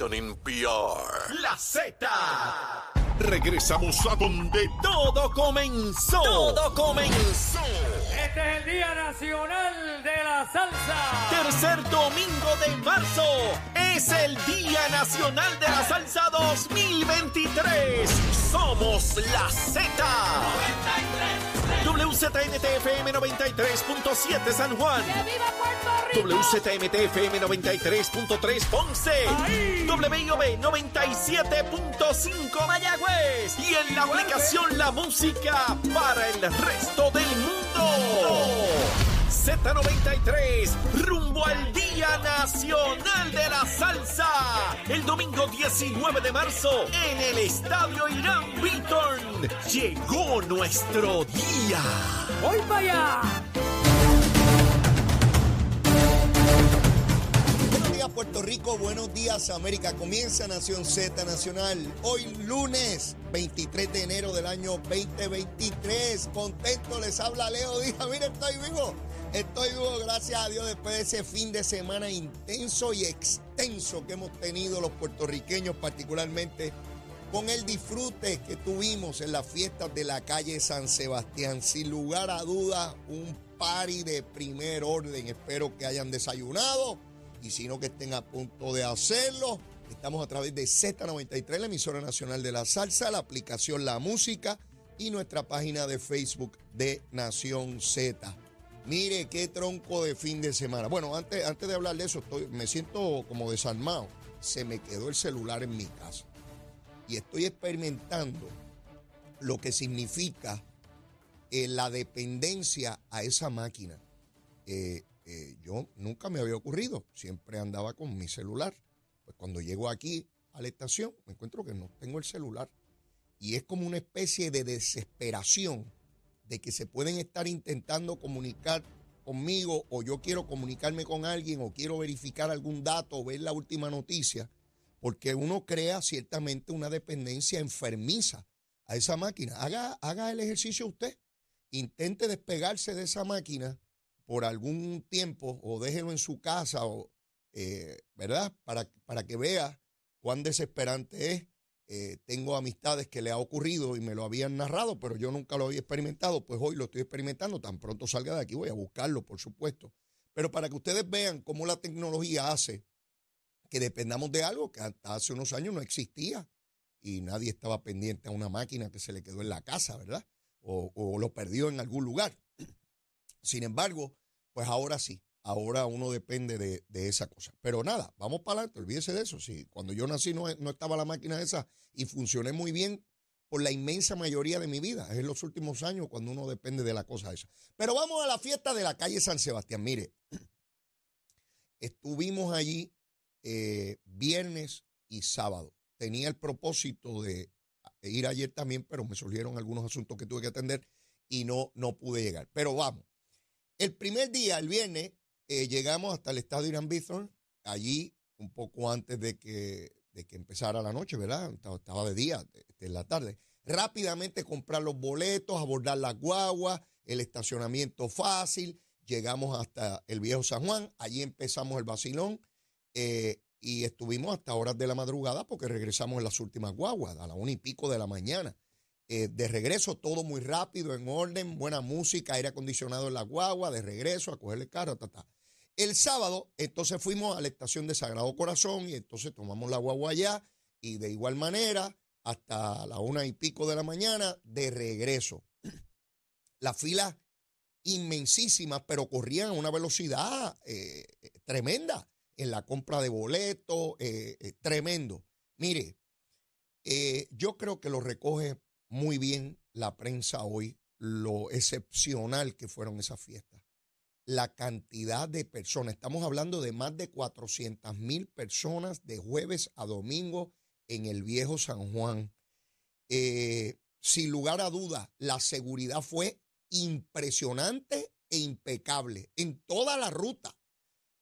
station in PR. La Z. Regresamos a donde Todo comenzó. todo comenzó. Este es el Día Nacional de la Salsa. Tercer domingo de marzo es el Día Nacional de la Salsa 2023. Somos la Z. WZMTFM 93.7 San Juan. viva Puerto Rico! WZMTFM 93.3 Ponce. WIOB 97.5 Mayagüez. Y en la aplicación La Música para el resto del mundo. Z93, rumbo al Día Nacional de la Salsa. El domingo 19 de marzo en el Estadio Irán Beaton. Llegó nuestro día. ¡Voy para allá! Buenos días Puerto Rico, buenos días América. Comienza Nación Z Nacional. Hoy lunes 23 de enero del año 2023. Contento, les habla Leo Díaz. Mire, estoy vivo. Estoy vivo, gracias a Dios, después de ese fin de semana intenso y extenso que hemos tenido los puertorriqueños, particularmente con el disfrute que tuvimos en las fiestas de la calle San Sebastián. Sin lugar a dudas, un party de primer orden. Espero que hayan desayunado y si no que estén a punto de hacerlo. Estamos a través de Z93, la emisora nacional de la salsa, la aplicación La Música y nuestra página de Facebook de Nación Z. Mire qué tronco de fin de semana. Bueno, antes, antes de hablar de eso, estoy, me siento como desarmado. Se me quedó el celular en mi casa y estoy experimentando lo que significa eh, la dependencia a esa máquina. Eh, eh, yo nunca me había ocurrido, siempre andaba con mi celular. Pues cuando llego aquí a la estación, me encuentro que no tengo el celular. Y es como una especie de desesperación de que se pueden estar intentando comunicar conmigo o yo quiero comunicarme con alguien o quiero verificar algún dato o ver la última noticia, porque uno crea ciertamente una dependencia enfermiza a esa máquina. Haga, haga el ejercicio usted, intente despegarse de esa máquina por algún tiempo o déjelo en su casa, o, eh, ¿verdad? Para, para que vea cuán desesperante es. Eh, tengo amistades que le ha ocurrido y me lo habían narrado, pero yo nunca lo había experimentado, pues hoy lo estoy experimentando. Tan pronto salga de aquí voy a buscarlo, por supuesto. Pero para que ustedes vean cómo la tecnología hace que dependamos de algo que hasta hace unos años no existía y nadie estaba pendiente a una máquina que se le quedó en la casa, ¿verdad? O, o lo perdió en algún lugar. Sin embargo, pues ahora sí, ahora uno depende de, de esa cosa. Pero nada, vamos para adelante, olvídese de eso. Si cuando yo nací no, no estaba la máquina esa y funcioné muy bien por la inmensa mayoría de mi vida. Es en los últimos años cuando uno depende de la cosa esa. Pero vamos a la fiesta de la calle San Sebastián. Mire, estuvimos allí eh, viernes y sábado. Tenía el propósito de ir ayer también, pero me surgieron algunos asuntos que tuve que atender y no, no pude llegar. Pero vamos. El primer día, el viernes, eh, llegamos hasta el estadio Irán Bithorn, allí un poco antes de que, de que empezara la noche, ¿verdad? Estaba, de día, de la tarde. Rápidamente comprar los boletos, abordar las guaguas, el estacionamiento fácil. Llegamos hasta el viejo San Juan, allí empezamos el vacilón eh, y estuvimos hasta horas de la madrugada porque regresamos en las últimas guaguas, a la una y pico de la mañana. Eh, de regreso, todo muy rápido, en orden, buena música, aire acondicionado en la guagua, de regreso a coger el carro, ta, ta. El sábado, entonces fuimos a la estación de Sagrado Corazón y entonces tomamos la guagua allá y de igual manera hasta la una y pico de la mañana de regreso. La fila inmensísimas, pero corrían a una velocidad eh, tremenda en la compra de boletos, eh, eh, tremendo. Mire, eh, yo creo que lo recoge muy bien la prensa hoy, lo excepcional que fueron esas fiestas. La cantidad de personas, estamos hablando de más de 400 mil personas de jueves a domingo en el viejo San Juan. Eh, sin lugar a dudas, la seguridad fue impresionante e impecable en toda la ruta.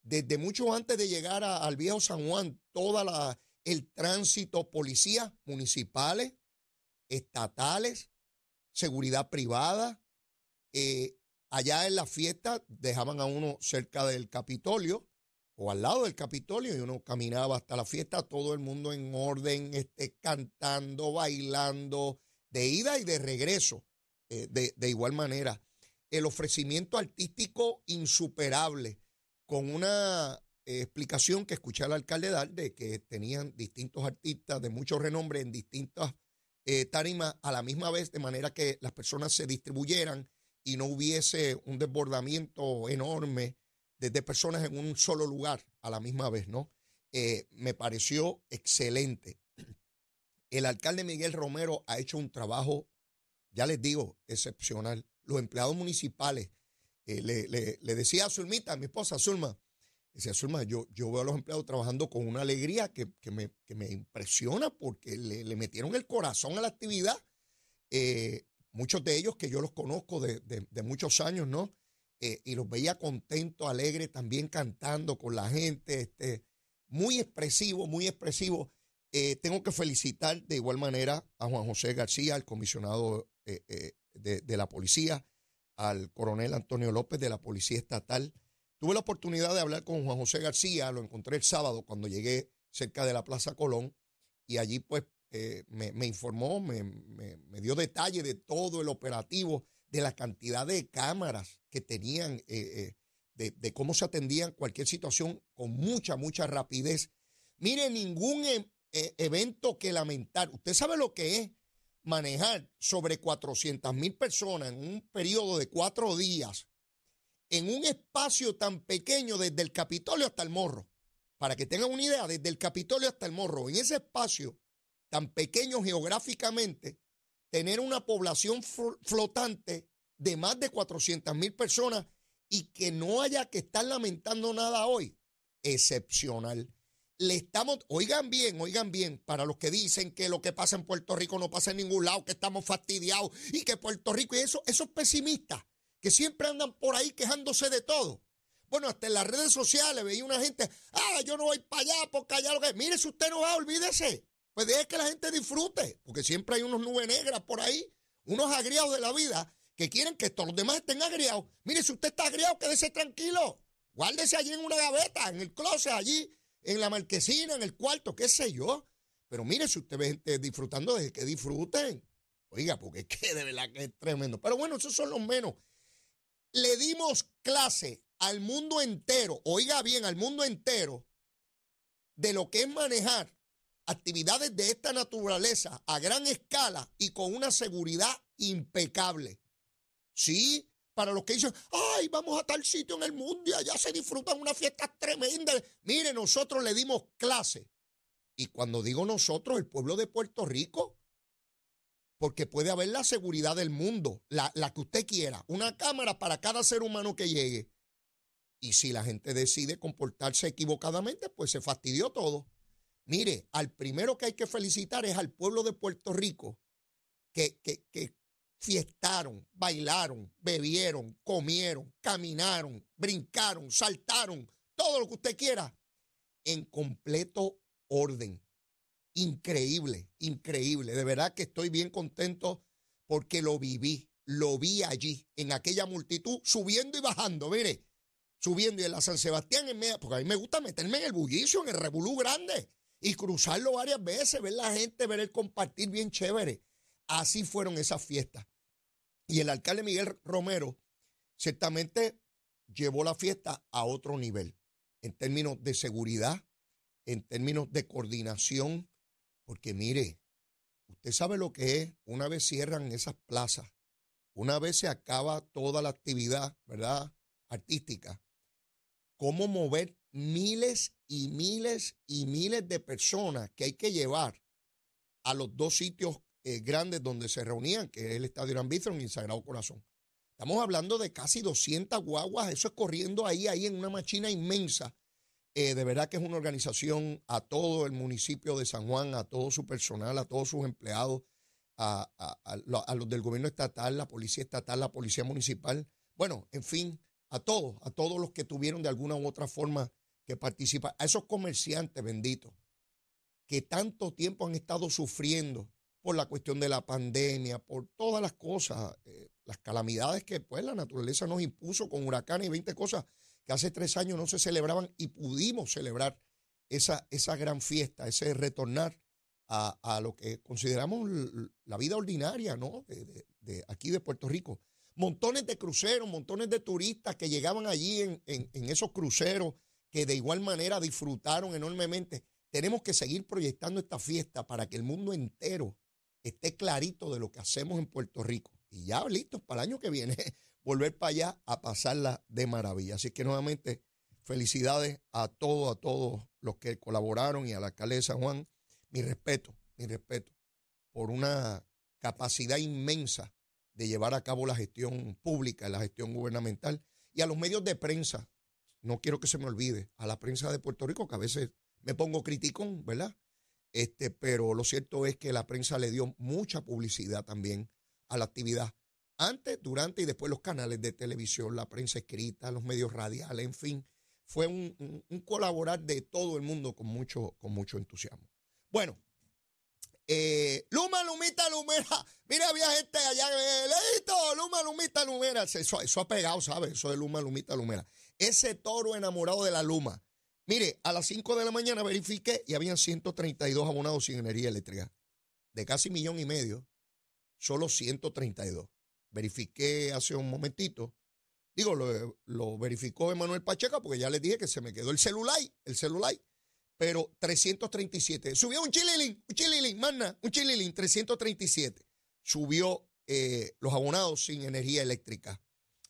Desde mucho antes de llegar al viejo San Juan, toda la el tránsito, policías municipales, estatales, seguridad privada. eh, allá en la fiesta dejaban a uno cerca del Capitolio o al lado del Capitolio y uno caminaba hasta la fiesta, todo el mundo en orden, este, cantando, bailando, de ida y de regreso, eh, de, de igual manera. El ofrecimiento artístico insuperable, con una eh, explicación que escuché al alcalde dar de que tenían distintos artistas de mucho renombre en distintas eh, tarimas a la misma vez, de manera que las personas se distribuyeran y no hubiese un desbordamiento enorme de, personas en un solo lugar a la misma vez, ¿no? Eh, me pareció excelente. El alcalde Miguel Romero ha hecho un trabajo, ya les digo, excepcional. Los empleados municipales, eh, le, decía a Zulmita, a mi esposa Zulma, decía Zulma, yo, yo veo a los empleados trabajando con una alegría que, me, impresiona porque le, metieron el corazón a la actividad. Eh, muchos de ellos que yo los conozco de, de muchos años, ¿no? Eh, y los veía contentos, alegres, también cantando con la gente, este, muy expresivo, muy expresivo. Eh, tengo que felicitar de igual manera a Juan José García, el comisionado eh, de, la policía, al coronel Antonio López de la Policía Estatal. Tuve la oportunidad de hablar con Juan José García, lo encontré el sábado cuando llegué cerca de la Plaza Colón y allí pues me, informó, me, me dio detalle de todo el operativo de la cantidad de cámaras que tenían, eh, eh, de, cómo se atendían cualquier situación con mucha, mucha rapidez. Mire, ningún e, e, evento que lamentar. Usted sabe lo que es manejar sobre 400 mil personas en un periodo de cuatro días en un espacio tan pequeño desde el Capitolio hasta el Morro. Para que tengan una idea, desde el Capitolio hasta el Morro, en ese espacio tan pequeño geográficamente, tener una población flotante de más de 400 mil personas y que no haya que estar lamentando nada hoy, excepcional. Le estamos, oigan bien, oigan bien, para los que dicen que lo que pasa en Puerto Rico no pasa en ningún lado, que estamos fastidiados y que Puerto Rico y eso, esos pesimistas que siempre andan por ahí quejándose de todo. Bueno, hasta en las redes sociales veía una gente, ah, yo no voy para allá porque allá lo que. Mire, si usted no va, olvídese. Pues deje que la gente disfrute, porque siempre hay unos nubes negras por ahí, unos agriados de la vida que quieren que todos los demás estén agriados. Mire, si usted está agriado, quédese tranquilo. Guárdese allí en una gaveta, en el closet, allí, en la marquesina, en el cuarto, qué sé yo. Pero mire, si usted ve gente disfrutando, deje que disfruten. Oiga, porque es de verdad que es tremendo. Pero bueno, esos son los menos. Le dimos clase al mundo entero, oiga bien, al mundo entero, de lo que es manejar actividades de esta naturaleza a gran escala y con una seguridad impecable. Sí, para los que dicen, ay, vamos a tal sitio en el mundo allá se disfrutan unas fiestas tremendas. Mire, nosotros le dimos clase. Y cuando digo nosotros, el pueblo de Puerto Rico, porque puede haber la seguridad del mundo, la, la que usted quiera, una cámara para cada ser humano que llegue. Y si la gente decide comportarse equivocadamente, pues se fastidió todo. Mire, al primero que hay que felicitar es al pueblo de Puerto Rico, que, que, fiestaron, bailaron, bebieron, comieron, caminaron, brincaron, saltaron, todo lo que usted quiera, en completo orden. Increíble, increíble. De verdad que estoy bien contento porque lo viví, lo vi allí, en aquella multitud, subiendo y bajando, mire, subiendo y en la San Sebastián, en media, porque a mí me gusta meterme en el bullicio, en el revolú grande y cruzarlo varias veces, ver la gente, ver el compartir bien chévere. Así fueron esas fiestas. Y el alcalde Miguel Romero ciertamente llevó la fiesta a otro nivel, en términos de seguridad, en términos de coordinación, porque mire, usted sabe lo que es, una vez cierran esas plazas, una vez se acaba toda la actividad, ¿verdad? Artística, cómo mover miles y miles y miles de personas que hay que llevar a los dos sitios eh, grandes donde se reunían, que es el Estadio Irán y el Sagrado Corazón. Estamos hablando de casi 200 guaguas, eso es corriendo ahí, ahí en una machina inmensa. Eh, de verdad que es una organización a todo el municipio de San Juan, a todo su personal, a todos sus empleados, a, a los del gobierno estatal, la policía estatal, la policía municipal. Bueno, en fin, a todos, a todos los que tuvieron de alguna u otra forma que participa, a esos comerciantes benditos que tanto tiempo han estado sufriendo por la cuestión de la pandemia, por todas las cosas, eh, las calamidades que pues la naturaleza nos impuso con huracanes y 20 cosas que hace tres años no se celebraban y pudimos celebrar esa, esa gran fiesta, ese retornar a, lo que consideramos la vida ordinaria, ¿no? De, aquí de Puerto Rico. Montones de cruceros, montones de turistas que llegaban allí en, en esos cruceros, que de igual manera disfrutaron enormemente. Tenemos que seguir proyectando esta fiesta para que el mundo entero esté clarito de lo que hacemos en Puerto Rico. Y ya listos para el año que viene, volver para allá a pasarla de maravilla. Así que nuevamente, felicidades a todos, a todos los que colaboraron y a la alcaldesa de San Juan. Mi respeto, mi respeto por una capacidad inmensa de llevar a cabo la gestión pública, la gestión gubernamental y a los medios de prensa. No quiero que se me olvide, a la prensa de Puerto Rico, que a veces me pongo criticón, ¿verdad? Este, pero lo cierto es que la prensa le dio mucha publicidad también a la actividad. Antes, durante y después los canales de televisión, la prensa escrita, los medios radiales, en fin, fue un, colaborar de todo el mundo con mucho, con mucho entusiasmo. Bueno, eh, Luma, Lumita, Lumera. Mira, había gente allá, leíto, Luma, Lumita, Lumera. Eso, ha pegado, ¿sabes? Eso de Luma, Lumita, Lumera. Ese toro enamorado de la Luma. Mire, a las 5 de la mañana verifiqué y habían 132 abonados sin energía eléctrica. De casi millón y medio, solo 132. Verifiqué hace un momentito. Digo, lo, verificó Emanuel Pacheco porque ya les dije que se me quedó el celular, el celular. Pero 337. Subió un chililín, un chililín, mana, un chililín, 337. Subió eh, los abonados sin energía eléctrica.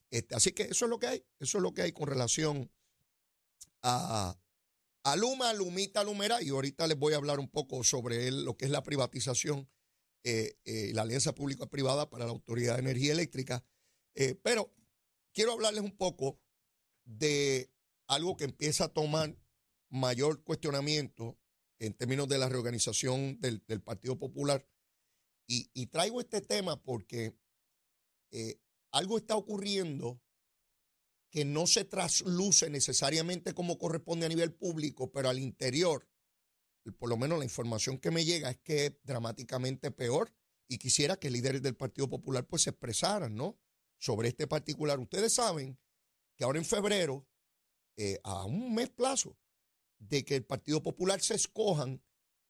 Este, así que eso es lo que hay. Eso es lo que hay con relación a, Aluma, Lumita, Lumera, y ahorita les voy a hablar un poco sobre lo que es la privatización, eh, eh, la alianza pública-privada para la Autoridad de Energía Eléctrica. Pero quiero hablarles un poco de algo que empieza a tomar mayor cuestionamiento en términos de la reorganización del, Partido Popular. Y, y, traigo este tema porque algo está ocurriendo que no se trasluce necesariamente como corresponde a nivel público, pero al interior, por lo menos la información que me llega es que es dramáticamente peor y quisiera que líderes del Partido Popular pues se expresaran, ¿no? Sobre este particular. Ustedes saben que ahora en febrero, eh, a un mes plazo de que el Partido Popular se escojan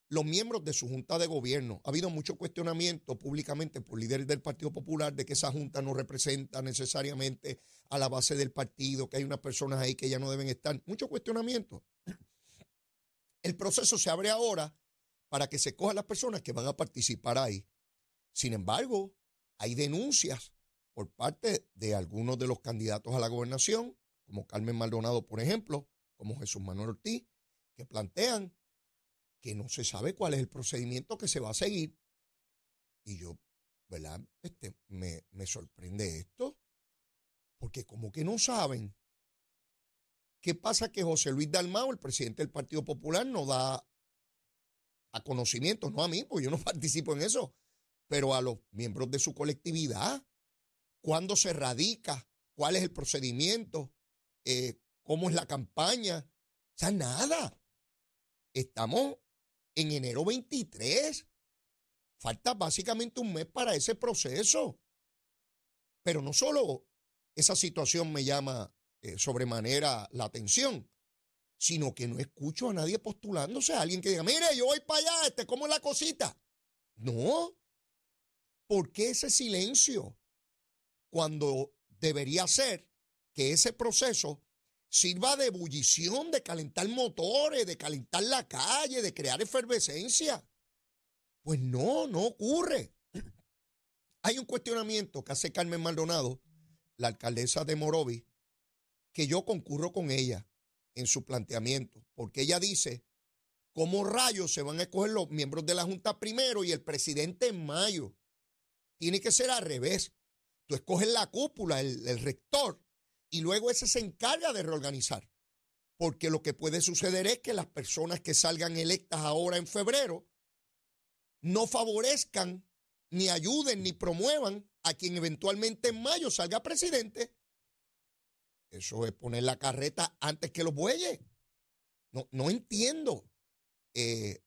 los miembros de su junta de gobierno. Ha habido mucho cuestionamiento públicamente por líderes del Partido Popular de que esa junta no representa necesariamente a la base del partido, que hay unas personas ahí que ya no deben estar. Mucho cuestionamiento. El proceso se abre ahora para que se cojan las personas que van a participar ahí. Sin embargo, hay denuncias por parte de algunos de los candidatos a la gobernación, como Carmen Maldonado, por ejemplo, como Jesús Manuel Ortiz, que plantean que no se sabe cuál es el procedimiento que se va a seguir. Y yo, ¿verdad? Este, me, me sorprende esto, porque como que no saben. ¿Qué pasa que José Luis Dalmao, el presidente del Partido Popular, no da a conocimiento, no a mí, porque yo no participo en eso, pero a los miembros de su colectividad, cuándo se radica, cuál es el procedimiento, eh, cómo es la campaña, o sea, nada. Estamos en enero 23. Falta básicamente un mes para ese proceso. Pero no solo esa situación me llama eh, sobremanera la atención, sino que no escucho a nadie postulándose, a alguien que diga, mire, yo voy para allá, este, ¿cómo es la cosita? No. ¿Por qué ese silencio? Cuando debería ser que ese proceso sirva de ebullición, de calentar motores, de calentar la calle, de crear efervescencia. Pues no, no ocurre. Hay un cuestionamiento que hace Carmen Maldonado, la alcaldesa de Morovi, que yo concurro con ella en su planteamiento, porque ella dice, ¿cómo rayos se van a escoger los miembros de la Junta primero y el presidente en mayo? Tiene que ser al revés. Tú escoges la cúpula, el, el rector, y luego ese se encarga de reorganizar. Porque lo que puede suceder es que las personas que salgan electas ahora en febrero no favorezcan, ni ayuden, ni promuevan a quien eventualmente en mayo salga presidente. Eso es poner la carreta antes que los bueyes. No, no entiendo. Eh,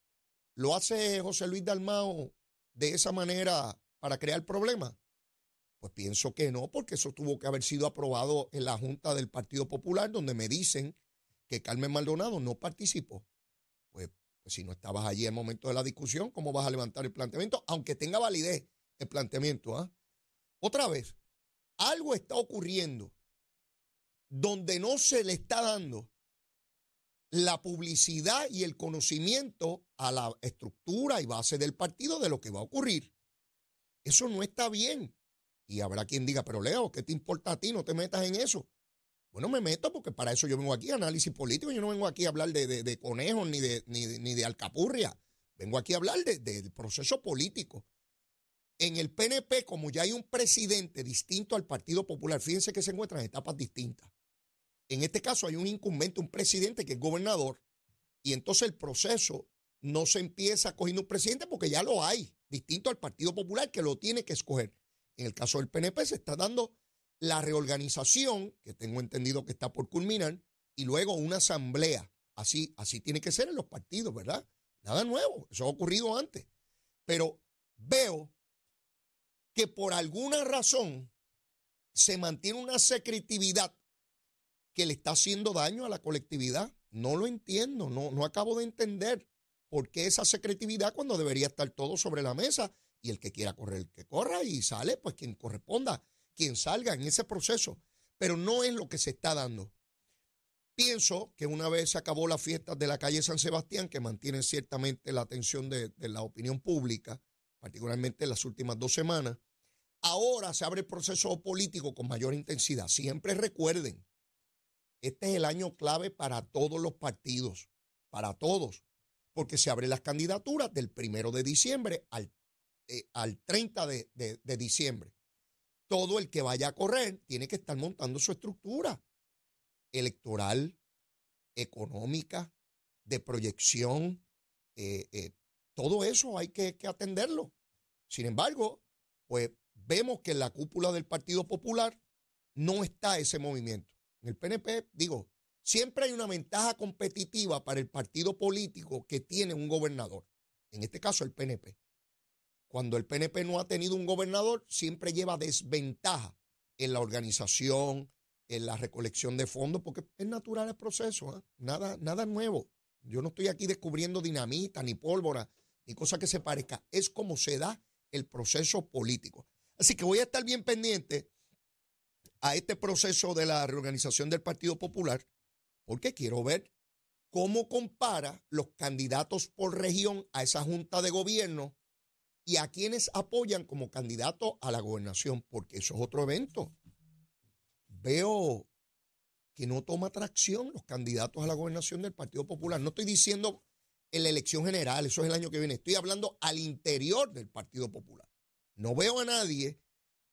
¿Lo hace José Luis Dalmao de esa manera para crear problemas? Pues pienso que no, porque eso tuvo que haber sido aprobado en la Junta del Partido Popular, donde me dicen que Carmen Maldonado no participó. Pues, pues si no estabas allí en el momento de la discusión, ¿cómo vas a levantar el planteamiento? Aunque tenga validez el planteamiento. ¿ah? Otra vez, algo está ocurriendo donde no se le está dando la publicidad y el conocimiento a la estructura y base del partido de lo que va a ocurrir. Eso no está bien. Y habrá quien diga, pero Leo, ¿qué te importa a ti? No te metas en eso. Bueno, me meto porque para eso yo vengo aquí análisis político. Yo no vengo aquí a hablar de, conejos ni de, ni, de alcapurria. Vengo aquí a hablar del proceso político. En el PNP, como ya hay un presidente distinto al Partido Popular, fíjense que se encuentran en etapas distintas. En este caso hay un incumbente, un presidente que es gobernador, y entonces el proceso no se empieza cogiendo un presidente porque ya lo hay, distinto al Partido Popular que lo tiene que escoger. En el caso del PNP se está dando la reorganización, que tengo entendido que está por culminar, y luego una asamblea. Así, así tiene que ser en los partidos, ¿verdad? Nada nuevo, eso ha ocurrido antes. Pero veo que por alguna razón se mantiene una secretividad que le está haciendo daño a la colectividad. No lo entiendo, no, no acabo de entender por qué esa secretividad cuando debería estar todo sobre la mesa y el que quiera correr, que corra y sale, pues quien corresponda, quien salga en ese proceso. Pero no es lo que se está dando. Pienso que una vez se acabó la fiesta de la calle San Sebastián, que mantienen ciertamente la atención de, de la opinión pública, particularmente en las últimas dos semanas, ahora se abre el proceso político con mayor intensidad. Siempre recuerden, este es el año clave para todos los partidos, para todos, porque se abren las candidaturas del primero de diciembre al, eh, al 30 de, de diciembre. Todo el que vaya a correr tiene que estar montando su estructura electoral, económica, de proyección, eh, eh, todo eso hay que, atenderlo. Sin embargo, pues vemos que en la cúpula del Partido Popular no está ese movimiento. En el PNP, digo, siempre hay una ventaja competitiva para el partido político que tiene un gobernador. En este caso, el PNP. Cuando el PNP no ha tenido un gobernador, siempre lleva desventaja en la organización, en la recolección de fondos, porque es natural el proceso, ¿ah? nada, nada nuevo. Yo no estoy aquí descubriendo dinamita, ni pólvora, ni cosa que se parezca. Es como se da el proceso político. Así que voy a estar bien pendiente a este proceso de la reorganización del Partido Popular, porque quiero ver cómo compara los candidatos por región a esa junta de gobierno y a quienes apoyan como candidato a la gobernación, porque eso es otro evento. Veo que no toma atracción los candidatos a la gobernación del Partido Popular. No estoy diciendo en la elección general, eso es el año que viene. Estoy hablando al interior del Partido Popular. No veo a nadie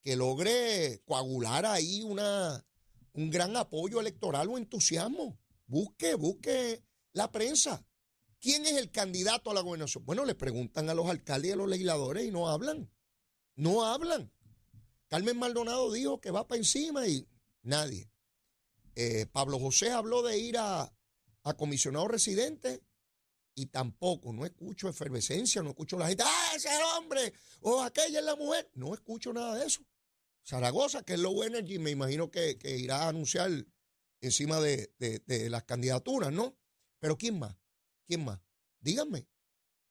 que logre coagular ahí una, un gran apoyo electoral o entusiasmo. Busque, busque la prensa. ¿Quién es el candidato a la gobernación? Bueno, le preguntan a los alcaldes y a los legisladores y no hablan. No hablan. Carmen Maldonado dijo que va para encima y nadie. Eh, Pablo José habló de ir a, a comisionado residente y tampoco, no escucho efervescencia, no escucho la gente, ¡ah, ese es el hombre! O aquella es la mujer. No escucho nada de eso. Zaragoza, que es Low Energy, me imagino que, irá a anunciar encima de, las candidaturas, ¿no? Pero ¿quién más? ¿Quién más? Díganme.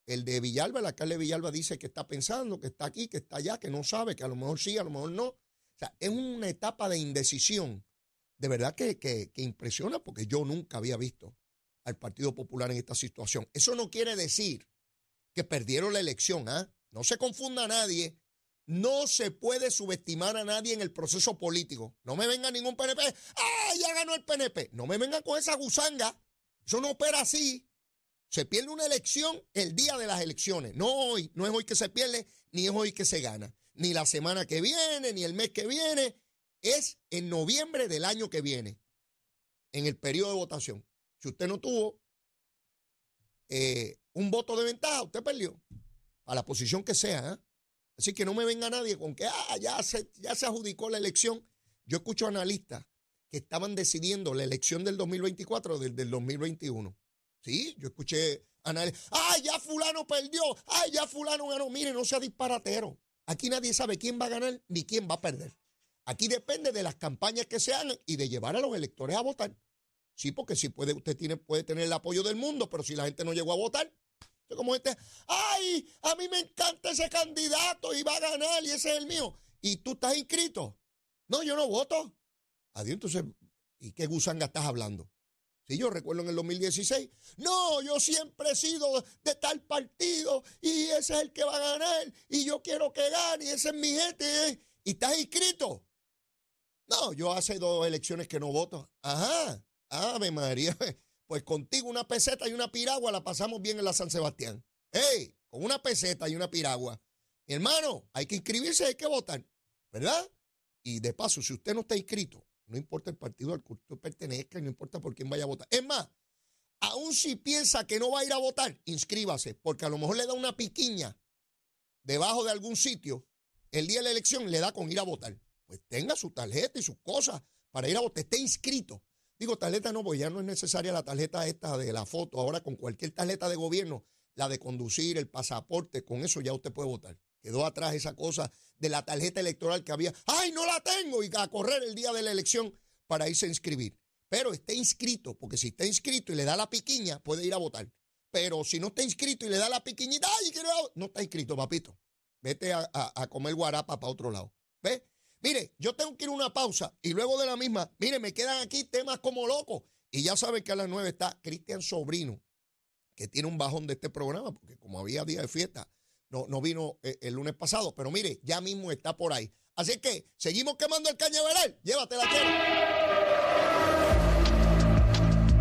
El de Villalba, el alcalde de Villalba dice que está pensando, que está aquí, que está allá, que no sabe, que a lo mejor sí, a lo mejor no. O sea, es una etapa de indecisión. De verdad que, que impresiona porque yo nunca había visto al Partido Popular en esta situación. Eso no quiere decir que perdieron la elección, ¿ah? No se confunda a nadie. No se puede subestimar a nadie en el proceso político. No me venga ningún PNP. ¡Ah, ya ganó el PNP! No me venga con esa gusanga. Eso no opera así. Se pierde una elección el día de las elecciones. No hoy. No es hoy que se pierde, ni es hoy que se gana. Ni la semana que viene, ni el mes que viene. Es en noviembre del año que viene. En el periodo de votación. Si usted no tuvo eh, un voto de ventaja, usted perdió. A la posición que sea. ¿eh? Así que no me venga nadie con que ah, ya, se, ya se adjudicó la elección. Yo escucho analistas que estaban decidiendo la elección del 2024 del, del 2021. Sí, yo escuché analistas. ¡Ah, ya fulano perdió! ¡Ah, ya fulano ganó! Mire, no sea disparatero. Aquí nadie sabe quién va a ganar ni quién va a perder. Aquí depende de las campañas que se hagan y de llevar a los electores a votar. Sí, porque si puede, usted tiene, puede tener el apoyo del mundo, pero si la gente no llegó a votar, como este, ay, a mí me encanta ese candidato y va a ganar y ese es el mío. ¿Y tú estás inscrito? No, yo no voto. Adiós, entonces, ¿y qué gusanga estás hablando? Si yo recuerdo en el 2016, no, yo siempre he sido de tal partido y ese es el que va a ganar y yo quiero que gane y ese es mi gente. ¿eh? ¿Y estás inscrito? No, yo hace dos elecciones que no voto. Ajá, ave María. Pues contigo una peseta y una piragua la pasamos bien en la San Sebastián. ¡Ey! Con una peseta y una piragua. Mi hermano, hay que inscribirse, hay que votar. ¿Verdad? Y de paso, si usted no está inscrito, no importa el partido al que usted pertenezca, no importa por quién vaya a votar. Es más, aún si piensa que no va a ir a votar, inscríbase, porque a lo mejor le da una piquiña debajo de algún sitio, el día de la elección le da con ir a votar. Pues tenga su tarjeta y sus cosas para ir a votar, esté inscrito. Digo, tarjeta no, pues ya no es necesaria la tarjeta esta de la foto. Ahora con cualquier tarjeta de gobierno, la de conducir, el pasaporte, con eso ya usted puede votar. Quedó atrás esa cosa de la tarjeta electoral que había. ¡Ay, no la tengo! Y a correr el día de la elección para irse a inscribir. Pero esté inscrito, porque si está inscrito y le da la piquiña, puede ir a votar. Pero si no está inscrito y le da la piquiñita, ¡ay, quiero! No está inscrito, papito. Vete a, comer guarapa para otro lado. ¿Ves? Mire, yo tengo que ir a una pausa y luego de la misma, mire, me quedan aquí temas como locos. Y ya saben que a las nueve está Cristian Sobrino, que tiene un bajón de este programa, porque como había día de fiesta, no, no vino eh, el, lunes pasado. Pero mire, ya mismo está por ahí. Así que seguimos quemando el cañaveral. Llévatela,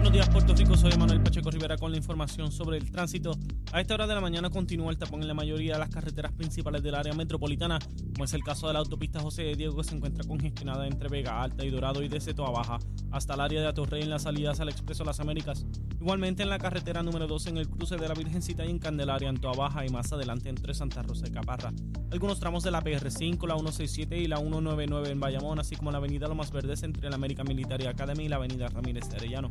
Buenos días, Puerto Rico. Soy Manuel Pacheco Rivera con la información sobre el tránsito. A esta hora de la mañana continúa el tapón en la mayoría de las carreteras principales del área metropolitana, como es el caso de la autopista José de Diego, que se encuentra congestionada entre Vega Alta y Dorado y de Seto a Baja, hasta el área de Atorrey en las salidas al Expreso Las Américas. Igualmente en la carretera número 2 en el cruce de la Virgencita y en Candelaria, en Toa Baja y más adelante entre Santa Rosa y Caparra. Algunos tramos de la PR5, la 167 y la 199 en Bayamón, así como la avenida Lomas Verdes entre la América Military Academy y la avenida Ramírez de Arellano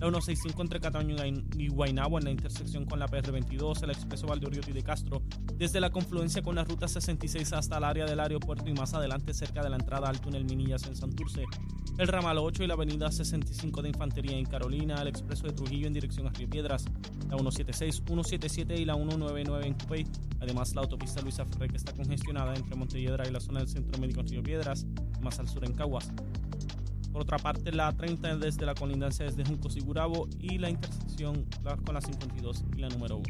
la 165 entre Cataño y Guaynabo en la intersección con la PR22, el expreso Valdoriotti de Castro, desde la confluencia con la ruta 66 hasta el área del aeropuerto y más adelante cerca de la entrada al túnel Minillas en Santurce, el ramal 8 y la avenida 65 de Infantería en Carolina, el expreso de Trujillo en dirección a Río Piedras, la 176, 177 y la 199 en Cupey, además la autopista Luisa Ferré que está congestionada entre Montelledra y la zona del Centro Médico en Río Piedras, más al sur en Caguas. Por otra parte, la 30 desde la colindancia desde Juncos y Gurabo y la intersección con la 52 y la número 1.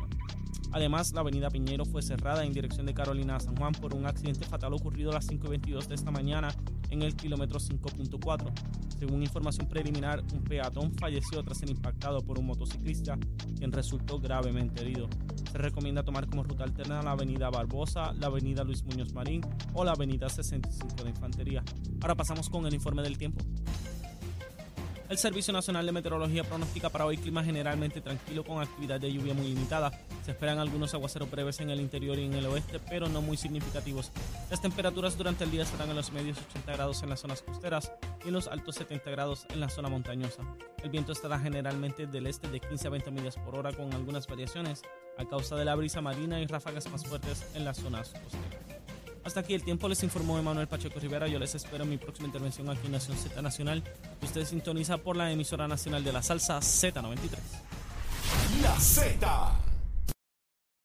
Además, la avenida Piñero fue cerrada en dirección de Carolina a San Juan por un accidente fatal ocurrido a las 5.22 de esta mañana en el kilómetro 5.4. Según información preliminar, un peatón falleció tras ser impactado por un motociclista, quien resultó gravemente herido. Se recomienda tomar como ruta alterna la avenida Barbosa, la avenida Luis Muñoz Marín o la avenida 65 de Infantería. Ahora pasamos con el informe del tiempo. El Servicio Nacional de Meteorología pronostica para hoy clima generalmente tranquilo con actividad de lluvia muy limitada. Se esperan algunos aguaceros breves en el interior y en el oeste, pero no muy significativos. Las temperaturas durante el día serán en los medios 80 grados en las zonas costeras y en los altos 70 grados en la zona montañosa. El viento estará generalmente del este de 15 a 20 millas por hora con algunas variaciones a causa de la brisa marina y ráfagas más fuertes en las zonas costeras. Hasta aquí el tiempo, les informó Emanuel Pacheco Rivera. Yo les espero en mi próxima intervención aquí en Nación Z Nacional. Usted sintoniza por la emisora nacional de la salsa Z93. La Z